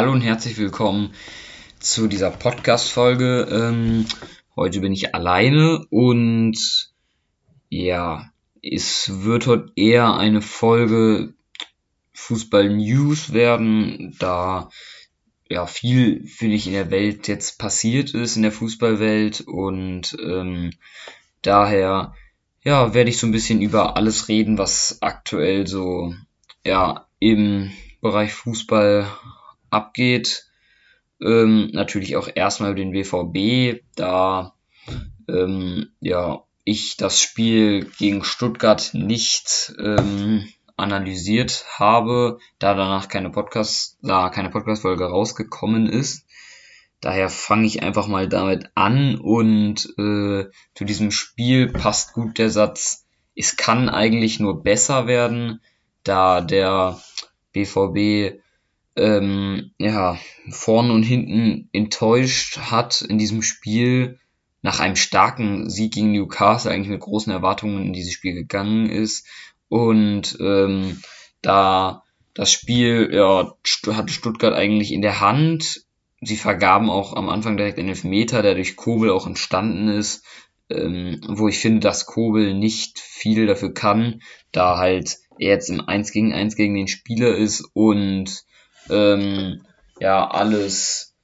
Hallo und herzlich willkommen zu dieser Podcast-Folge. Ähm, heute bin ich alleine und ja, es wird heute eher eine Folge Fußball-News werden, da ja viel, finde ich, in der Welt jetzt passiert ist, in der Fußballwelt und ähm, daher ja, werde ich so ein bisschen über alles reden, was aktuell so ja im Bereich Fußball abgeht. Ähm, natürlich auch erstmal über den BVB, da ähm, ja ich das Spiel gegen Stuttgart nicht ähm, analysiert habe, da danach keine Podcast, da keine Podcast-Folge rausgekommen ist. Daher fange ich einfach mal damit an und äh, zu diesem Spiel passt gut der Satz, es kann eigentlich nur besser werden, da der BVB ähm, ja, vorne und hinten enttäuscht hat in diesem Spiel, nach einem starken Sieg gegen Newcastle eigentlich mit großen Erwartungen in dieses Spiel gegangen ist. Und ähm, da das Spiel ja, hatte Stuttgart eigentlich in der Hand. Sie vergaben auch am Anfang direkt einen Elfmeter, der durch Kobel auch entstanden ist, ähm, wo ich finde, dass Kobel nicht viel dafür kann, da halt er jetzt im 1 gegen 1 gegen den Spieler ist und ähm, ja, alles,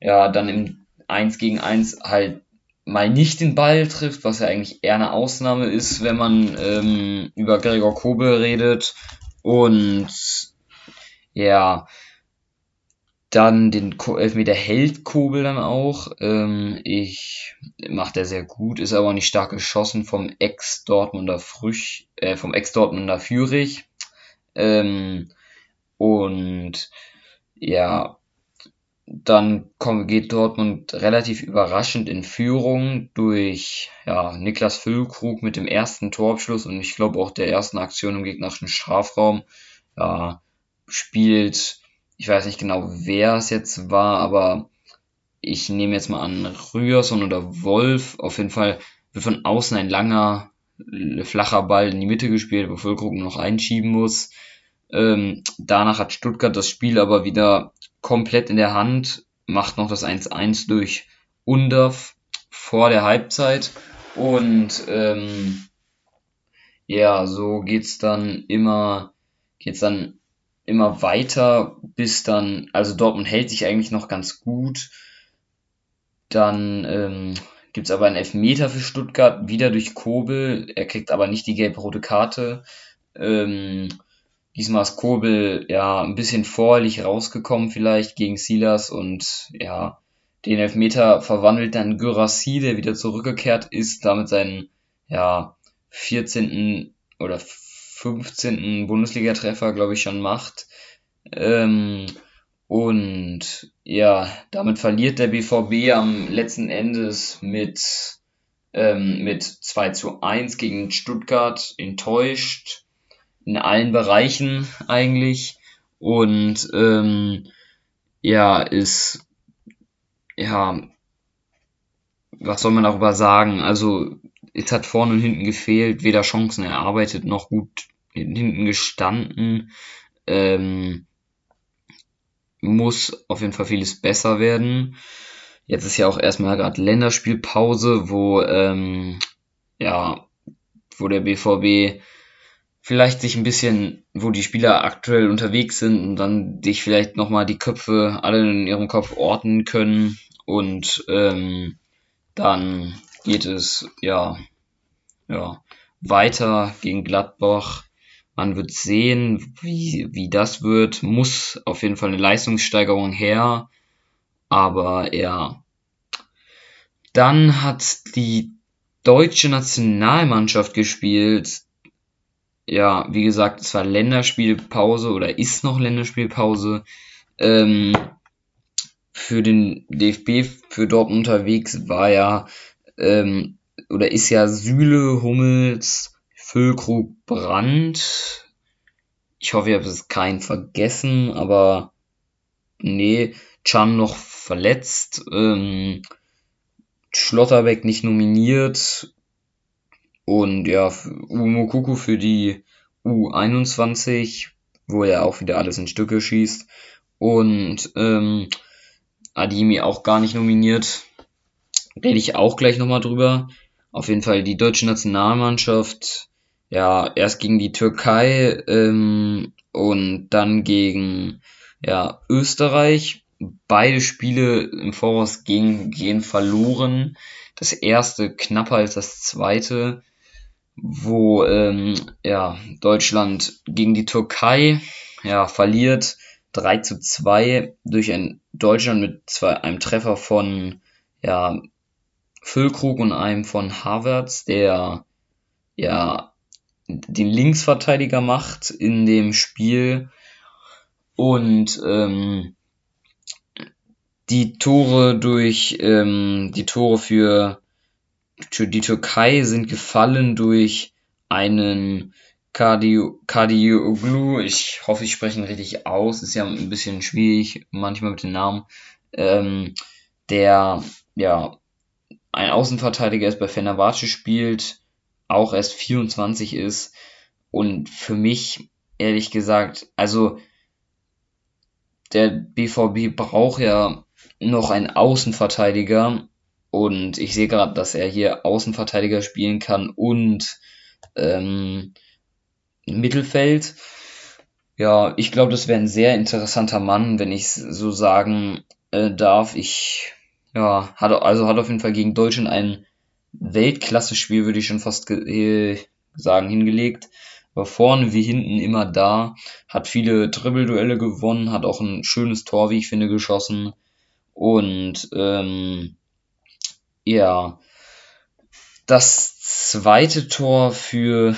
ja, dann im 1 gegen 1 halt mal nicht den Ball trifft, was ja eigentlich eher eine Ausnahme ist, wenn man ähm, über Gregor Kobel redet. Und ja, dann den Elfmeter hält Kobel dann auch. Ähm, ich macht er sehr gut, ist aber nicht stark geschossen vom Ex-Dortmunder Früch, äh, vom Ex-Dortmunder Fürich. Ähm, und ja, dann kommt, geht Dortmund relativ überraschend in Führung durch ja, Niklas Füllkrug mit dem ersten Torabschluss und ich glaube auch der ersten Aktion im gegnerischen Strafraum. Ja, spielt, ich weiß nicht genau, wer es jetzt war, aber ich nehme jetzt mal an Rührson oder Wolf. Auf jeden Fall wird von außen ein langer, flacher Ball in die Mitte gespielt, wo Füllkrug noch einschieben muss. Ähm, danach hat Stuttgart das Spiel aber wieder komplett in der Hand, macht noch das 1-1 durch Undorf vor der Halbzeit und ähm, ja, so geht's dann immer, geht's dann immer weiter, bis dann, also Dortmund hält sich eigentlich noch ganz gut. Dann ähm, gibt aber einen Elfmeter für Stuttgart, wieder durch Kobel. Er kriegt aber nicht die gelb-rote Karte. Ähm, Diesmal ist Kobel ja ein bisschen vorherlich rausgekommen vielleicht gegen Silas und ja, den Elfmeter verwandelt dann Gyrassi, der wieder zurückgekehrt ist, damit seinen ja 14. oder 15. Bundesliga-Treffer, glaube ich, schon macht. Ähm, und ja, damit verliert der BVB am letzten Endes mit, ähm, mit 2 zu 1 gegen Stuttgart enttäuscht in allen Bereichen eigentlich und ähm, ja, ist ja, was soll man darüber sagen? Also, es hat vorne und hinten gefehlt, weder Chancen erarbeitet noch gut hinten gestanden. Ähm, muss auf jeden Fall vieles besser werden. Jetzt ist ja auch erstmal gerade Länderspielpause, wo ähm, ja, wo der BVB vielleicht sich ein bisschen, wo die Spieler aktuell unterwegs sind und dann dich vielleicht nochmal die Köpfe alle in ihrem Kopf ordnen können und ähm, dann geht es ja ja weiter gegen Gladbach. Man wird sehen, wie, wie das wird. Muss auf jeden Fall eine Leistungssteigerung her. Aber ja. Dann hat die deutsche Nationalmannschaft gespielt ja, wie gesagt, es war Länderspielpause oder ist noch Länderspielpause. Ähm, für den DFB für dort unterwegs war ja ähm, oder ist ja Süle, Hummels, Füllkrug, Brand. Ich hoffe, ich habe es keinen vergessen, aber nee, Chan noch verletzt, ähm, Schlotterbeck nicht nominiert, und ja, Umukuku für die U21, wo er auch wieder alles in Stücke schießt. und ähm, Adimi auch gar nicht nominiert. Rede ich auch gleich nochmal drüber. Auf jeden Fall die deutsche Nationalmannschaft, ja, erst gegen die Türkei ähm, und dann gegen ja, Österreich. Beide Spiele im Voraus gehen, gehen verloren. Das erste knapper als das zweite, wo ähm, ja, Deutschland gegen die Türkei ja, verliert 3 zu 2 durch ein Deutschland mit zwei, einem Treffer von ja, Füllkrug und einem von Havertz, der ja den Linksverteidiger macht in dem Spiel. Und ähm, die Tore durch ähm, die Tore für, für die Türkei sind gefallen durch einen Kardioglu, ich hoffe, ich spreche ihn richtig aus, ist ja ein bisschen schwierig manchmal mit den Namen, ähm, der ja ein Außenverteidiger ist bei Fenerbahce spielt, auch erst 24 ist. Und für mich ehrlich gesagt, also der BVB braucht ja noch einen Außenverteidiger und ich sehe gerade, dass er hier Außenverteidiger spielen kann und ähm, Mittelfeld. Ja, ich glaube, das wäre ein sehr interessanter Mann, wenn ich so sagen äh, darf. Ich, ja, hat, also hat auf jeden Fall gegen Deutschland ein Weltklasse-Spiel, würde ich schon fast ge sagen, hingelegt. War vorne wie hinten immer da, hat viele Dribbelduelle gewonnen, hat auch ein schönes Tor, wie ich finde, geschossen. Und ähm, ja, das zweite Tor für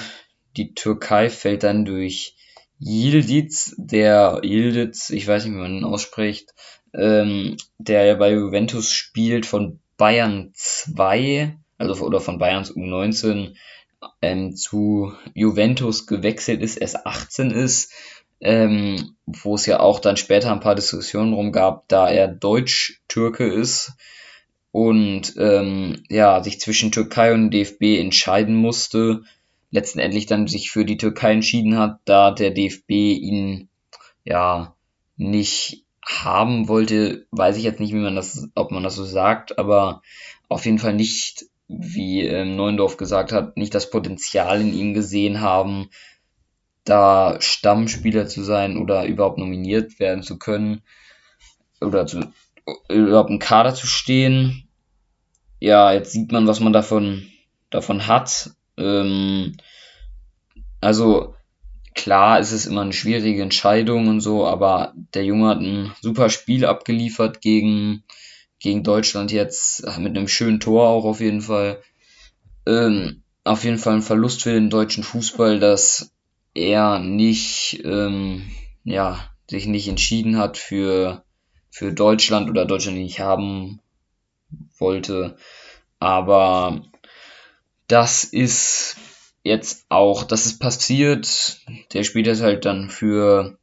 die Türkei fällt dann durch Yildiz, der Yildiz, ich weiß nicht, wie man ihn ausspricht, ähm, der ja bei Juventus spielt von Bayern 2, also oder von Bayerns U19 ähm, zu Juventus gewechselt ist, erst 18 ist, ähm, wo es ja auch dann später ein paar Diskussionen drum gab, da er Deutsch-Türke ist und ähm, ja sich zwischen Türkei und DFB entscheiden musste letztendlich dann sich für die Türkei entschieden hat, da der DFB ihn ja nicht haben wollte, weiß ich jetzt nicht, wie man das, ob man das so sagt, aber auf jeden Fall nicht, wie ähm, Neuendorf gesagt hat, nicht das Potenzial in ihm gesehen haben, da Stammspieler zu sein oder überhaupt nominiert werden zu können oder zu, überhaupt im Kader zu stehen. Ja, jetzt sieht man, was man davon, davon hat. Ähm, also klar ist es immer eine schwierige Entscheidung und so, aber der Junge hat ein super Spiel abgeliefert gegen, gegen Deutschland jetzt, mit einem schönen Tor auch auf jeden Fall. Ähm, auf jeden Fall ein Verlust für den deutschen Fußball, dass er nicht, ähm, ja, sich nicht entschieden hat für, für Deutschland oder Deutschland nicht haben wollte. Aber das ist jetzt auch, das ist passiert. Der spielt jetzt halt dann für,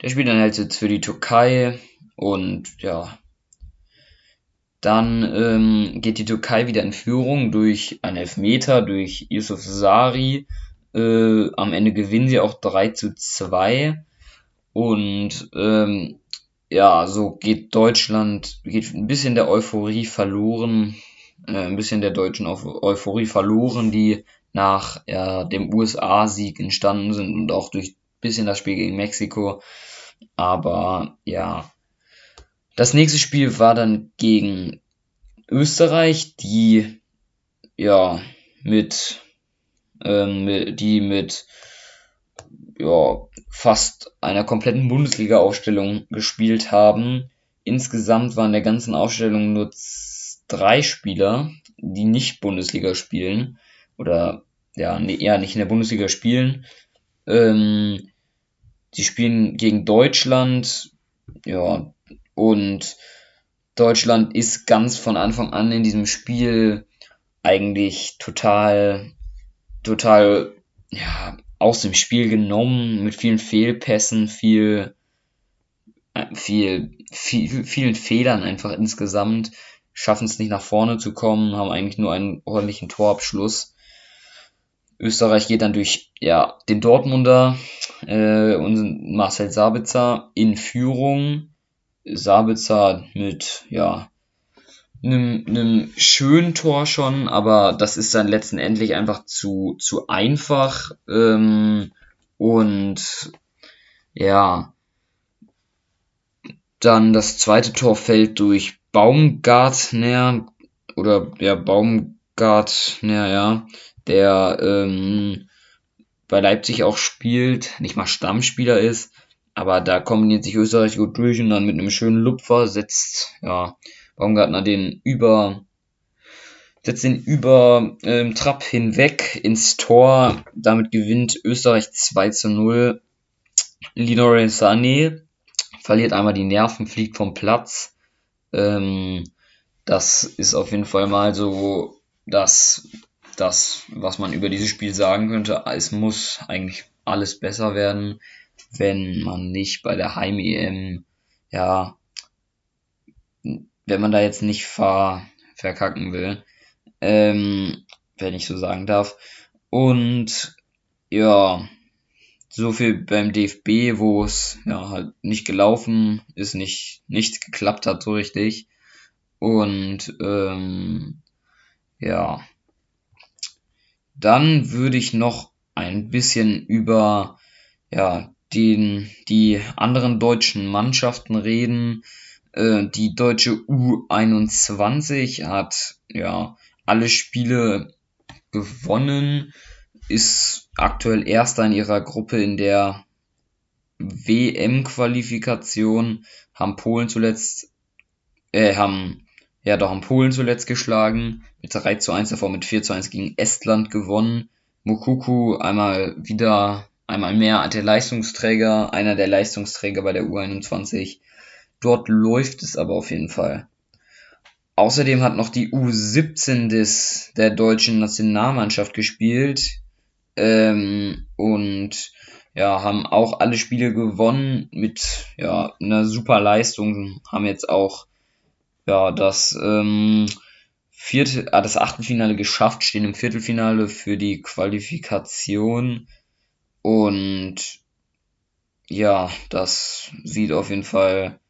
der spielt dann halt jetzt für die Türkei und ja, dann ähm, geht die Türkei wieder in Führung durch einen Elfmeter, durch Yusuf Sari. Äh, am Ende gewinnen sie auch 3 zu 2. Und ähm, ja, so geht Deutschland, geht ein bisschen der Euphorie verloren äh, ein bisschen der deutschen Euphorie verloren, die nach ja, dem USA-Sieg entstanden sind und auch durch ein bisschen das Spiel gegen Mexiko. Aber ja, das nächste Spiel war dann gegen Österreich, die ja mit, ähm, die mit ja, fast einer kompletten Bundesliga-Aufstellung gespielt haben. Insgesamt waren der ganzen Aufstellung nur drei Spieler, die nicht Bundesliga spielen oder ja, eher nicht in der Bundesliga spielen. Ähm, die spielen gegen Deutschland, ja, und Deutschland ist ganz von Anfang an in diesem Spiel eigentlich total, total, ja, aus dem Spiel genommen, mit vielen Fehlpässen, viel, äh, viel, viel, vielen Fehlern einfach insgesamt schaffen es nicht nach vorne zu kommen, haben eigentlich nur einen ordentlichen Torabschluss. Österreich geht dann durch ja, den Dortmunder äh, und Marcel Sabitzer in Führung. Sabitzer mit, ja, einem, einem schönen Tor schon, aber das ist dann letztendlich einfach zu, zu einfach. Ähm, und ja, dann das zweite Tor fällt durch Baumgartner oder ja, Baumgartner, ja, der ähm, bei Leipzig auch spielt, nicht mal Stammspieler ist, aber da kombiniert sich Österreich gut durch und dann mit einem schönen Lupfer setzt ja Baumgartner den über setzt den über ähm, Trapp hinweg ins Tor. Damit gewinnt Österreich 2 zu 0. Linore Sané verliert einmal die Nerven, fliegt vom Platz. Ähm, das ist auf jeden Fall mal so das, das, was man über dieses Spiel sagen könnte. Es muss eigentlich alles besser werden, wenn man nicht bei der Heim-EM, ja, wenn man da jetzt nicht ver, verkacken will, ähm, wenn ich so sagen darf. Und ja, so viel beim DFB, wo es ja halt nicht gelaufen ist, nicht nichts geklappt hat so richtig. Und ähm, ja, dann würde ich noch ein bisschen über ja den die anderen deutschen Mannschaften reden. Äh, die deutsche U21 hat ja alle Spiele gewonnen, ist aktuell erster in ihrer Gruppe in der WM-Qualifikation, haben Polen zuletzt, äh, haben, ja doch, haben Polen zuletzt geschlagen, mit 3 zu 1 davor mit 4 zu 1 gegen Estland gewonnen. Mukuku einmal wieder, einmal mehr der Leistungsträger, einer der Leistungsträger bei der U21. Dort läuft es aber auf jeden Fall. Außerdem hat noch die U17 des, der deutschen Nationalmannschaft gespielt ähm, und ja, haben auch alle Spiele gewonnen mit ja, einer super Leistung, haben jetzt auch ja, das ähm, vierte, ah, das Achtelfinale geschafft, stehen im Viertelfinale für die Qualifikation und ja, das sieht auf jeden Fall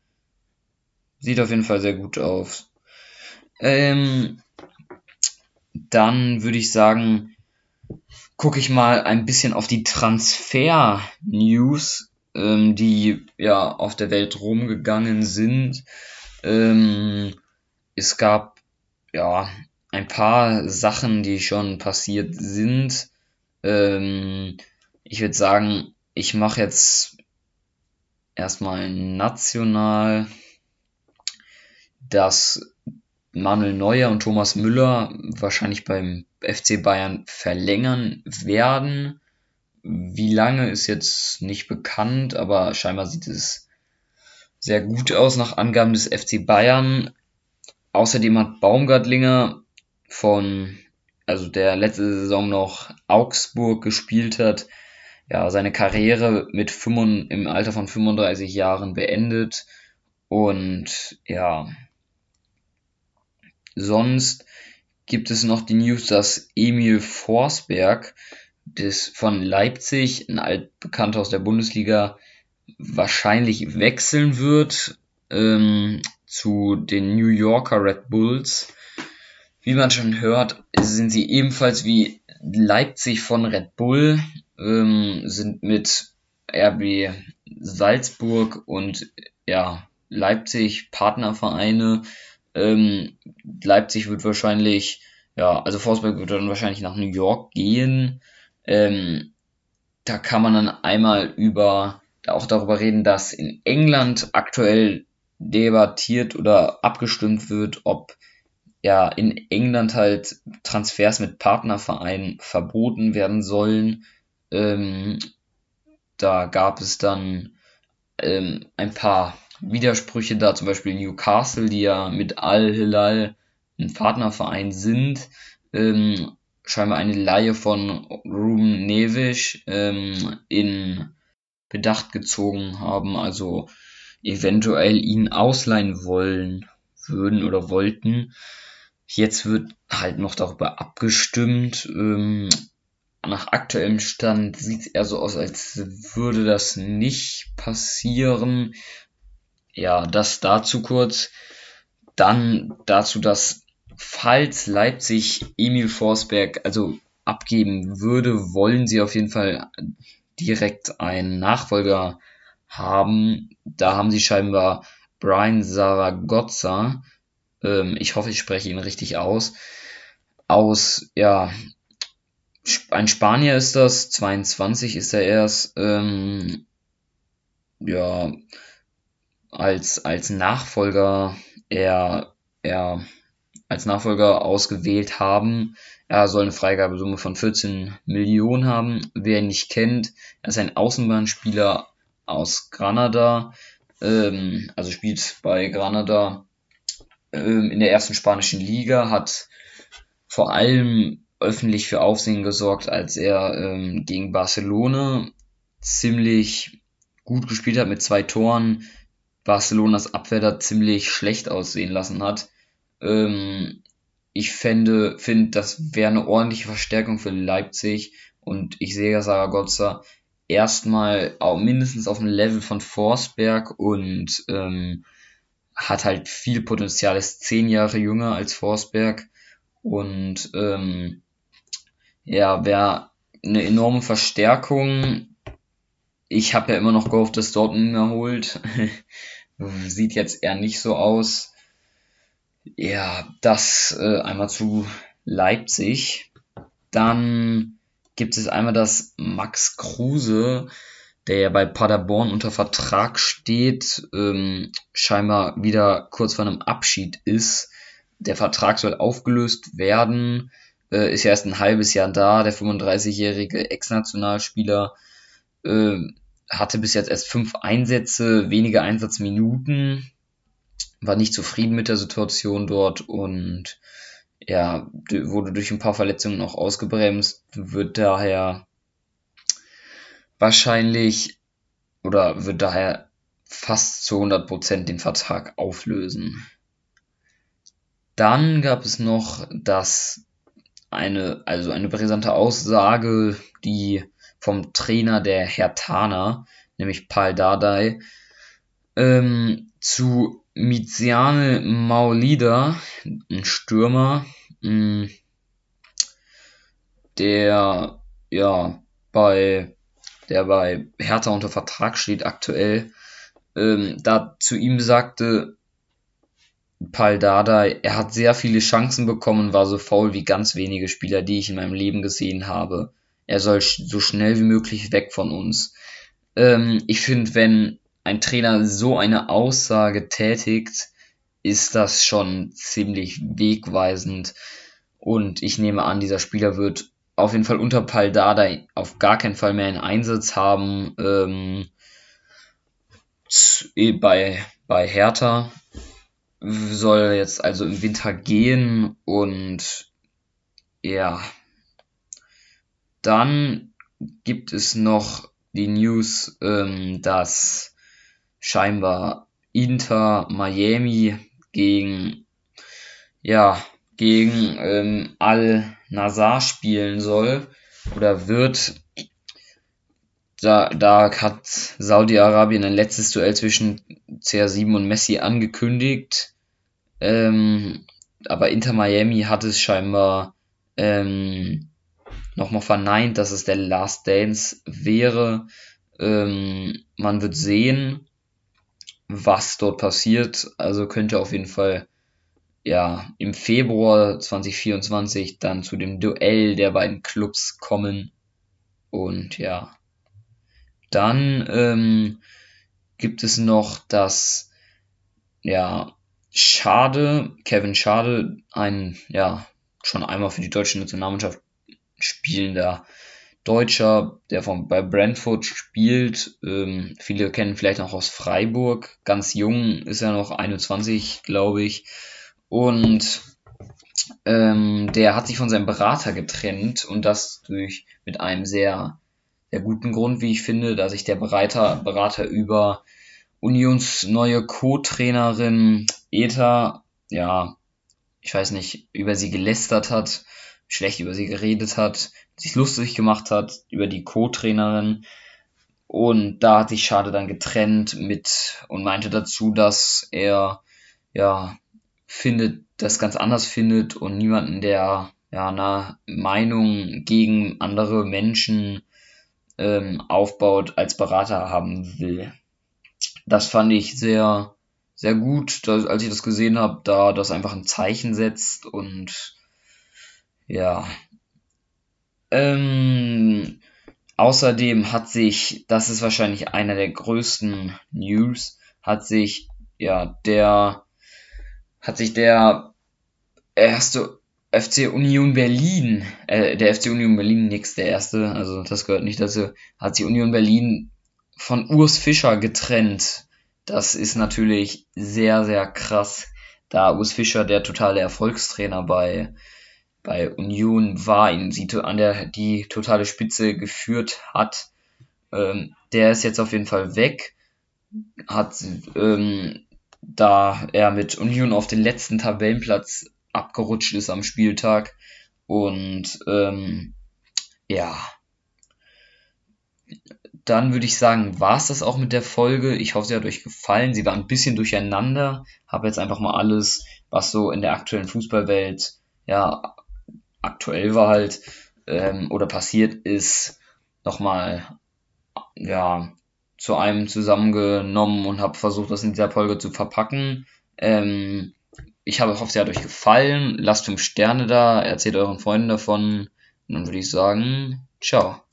sieht auf jeden Fall sehr gut aus. Ähm, dann würde ich sagen, gucke ich mal ein bisschen auf die Transfer-News, ähm, die ja auf der Welt rumgegangen sind. Ähm, es gab ja ein paar Sachen, die schon passiert sind. Ähm, ich würde sagen, ich mache jetzt erstmal national, dass Manuel Neuer und Thomas Müller wahrscheinlich beim FC Bayern verlängern werden. Wie lange ist jetzt nicht bekannt, aber scheinbar sieht es sehr gut aus nach Angaben des FC Bayern. Außerdem hat Baumgartlinger von, also der letzte Saison noch Augsburg gespielt hat, ja, seine Karriere mit 5, im Alter von 35 Jahren beendet. Und ja, Sonst gibt es noch die News, dass Emil Forsberg des, von Leipzig, ein altbekannter aus der Bundesliga, wahrscheinlich wechseln wird ähm, zu den New Yorker Red Bulls. Wie man schon hört, sind sie ebenfalls wie Leipzig von Red Bull, ähm, sind mit RB Salzburg und ja, Leipzig Partnervereine ähm, Leipzig wird wahrscheinlich, ja, also Forsberg wird dann wahrscheinlich nach New York gehen. Ähm, da kann man dann einmal über auch darüber reden, dass in England aktuell debattiert oder abgestimmt wird, ob ja in England halt Transfers mit Partnervereinen verboten werden sollen. Ähm, da gab es dann ähm, ein paar Widersprüche da, zum Beispiel Newcastle, die ja mit Al-Hilal ein Partnerverein sind, ähm, scheinbar eine Laie von Ruben Nevish ähm, in Bedacht gezogen haben, also eventuell ihn ausleihen wollen würden oder wollten. Jetzt wird halt noch darüber abgestimmt, ähm, nach aktuellem Stand sieht es eher so aus, als würde das nicht passieren. Ja, das dazu kurz. Dann dazu, dass falls Leipzig Emil Forsberg also abgeben würde, wollen sie auf jeden Fall direkt einen Nachfolger haben. Da haben sie scheinbar Brian Zaragoza, ähm, ich hoffe, ich spreche ihn richtig aus, aus, ja, ein Spanier ist das, 22 ist er erst, ähm, ja, als, als Nachfolger, er, er, als Nachfolger ausgewählt haben. Er soll eine Freigabesumme von 14 Millionen haben. Wer ihn nicht kennt, er ist ein Außenbahnspieler aus Granada, ähm, also spielt bei Granada ähm, in der ersten spanischen Liga, hat vor allem öffentlich für Aufsehen gesorgt, als er ähm, gegen Barcelona ziemlich gut gespielt hat mit zwei Toren, Barcelonas Abwehr da ziemlich schlecht aussehen lassen hat. Ähm, ich fände, finde, das wäre eine ordentliche Verstärkung für Leipzig und ich sehe Saragossa erstmal auch mindestens auf dem Level von Forsberg und ähm, hat halt viel Potenzial, ist zehn Jahre jünger als Forsberg und ähm, ja, wäre eine enorme Verstärkung. Ich habe ja immer noch gehofft, dass Dortmund erholt. Sieht jetzt eher nicht so aus. Ja, das äh, einmal zu Leipzig. Dann gibt es einmal das Max Kruse, der ja bei Paderborn unter Vertrag steht, ähm, scheinbar wieder kurz vor einem Abschied ist. Der Vertrag soll aufgelöst werden äh, ist ja erst ein halbes Jahr da. Der 35-jährige Ex-Nationalspieler äh, hatte bis jetzt erst fünf Einsätze, wenige Einsatzminuten, war nicht zufrieden mit der Situation dort und ja, wurde durch ein paar Verletzungen noch ausgebremst, wird daher wahrscheinlich oder wird daher fast zu 100% den Vertrag auflösen. Dann gab es noch das eine, also eine brisante Aussage, die vom Trainer der Hertaner, nämlich Paul Dardai, ähm, zu Miziane Maulida, ein Stürmer, mh, mm, der ja bei der bei Hertha unter Vertrag steht aktuell, ähm, da zu ihm sagte, Pal Dardai, er hat sehr viele Chancen bekommen war so faul wie ganz wenige Spieler, die ich in meinem Leben gesehen habe. Er soll so schnell wie möglich weg von uns. Ähm, ich finde, wenn ein Trainer so eine Aussage tätigt, ist das schon ziemlich wegweisend. Und ich nehme an, dieser Spieler wird auf jeden Fall unter Pal Dardai auf gar keinen Fall mehr einen Einsatz haben ähm, bei, bei Hertha soll jetzt also im Winter gehen und ja, dann gibt es noch die News, ähm, dass scheinbar Inter Miami gegen ja gegen ähm, Al Nazar spielen soll oder wird. Da, da hat Saudi-Arabien ein letztes Duell zwischen CR7 und Messi angekündigt. Ähm, aber Inter Miami hat es scheinbar ähm, nochmal verneint, dass es der Last Dance wäre. Ähm, man wird sehen, was dort passiert. Also könnte auf jeden Fall ja im Februar 2024 dann zu dem Duell der beiden Clubs kommen. Und ja, dann ähm, gibt es noch das ja Schade, Kevin Schade, ein ja schon einmal für die deutsche Nationalmannschaft spielender Deutscher, der von, bei Brentford spielt. Ähm, viele kennen vielleicht noch aus Freiburg. Ganz jung ist er noch 21, glaube ich. Und ähm, der hat sich von seinem Berater getrennt und das durch mit einem sehr, sehr guten Grund, wie ich finde, da sich der Berater, Berater über Unions neue Co-Trainerin Eta, ja, ich weiß nicht, über sie gelästert hat. Schlecht über sie geredet hat, sich lustig gemacht hat über die Co-Trainerin. Und da hat sich Schade dann getrennt mit und meinte dazu, dass er ja findet, das ganz anders findet und niemanden, der ja eine Meinung gegen andere Menschen ähm, aufbaut, als Berater haben will. Das fand ich sehr, sehr gut, dass, als ich das gesehen habe, da das einfach ein Zeichen setzt und ja. Ähm, außerdem hat sich, das ist wahrscheinlich einer der größten News, hat sich ja der hat sich der erste FC Union Berlin, äh, der FC Union Berlin nix, der erste, also das gehört nicht dazu, hat sich Union Berlin von Urs Fischer getrennt. Das ist natürlich sehr, sehr krass, da Urs Fischer der totale Erfolgstrainer bei, bei Union war, ihn sie an der die totale Spitze geführt hat. Ähm, der ist jetzt auf jeden Fall weg, hat ähm, da er mit Union auf den letzten Tabellenplatz abgerutscht ist am Spieltag. Und ähm, ja, dann würde ich sagen, war es das auch mit der Folge. Ich hoffe, sie hat euch gefallen. Sie war ein bisschen durcheinander. Habe jetzt einfach mal alles, was so in der aktuellen Fußballwelt ja aktuell war halt ähm, oder passiert ist, nochmal ja zu einem zusammengenommen und habe versucht, das in dieser Folge zu verpacken. Ähm, ich habe, hoffe, sie hat euch gefallen. Lasst fünf Sterne da, erzählt euren Freunden davon. Und dann würde ich sagen, ciao.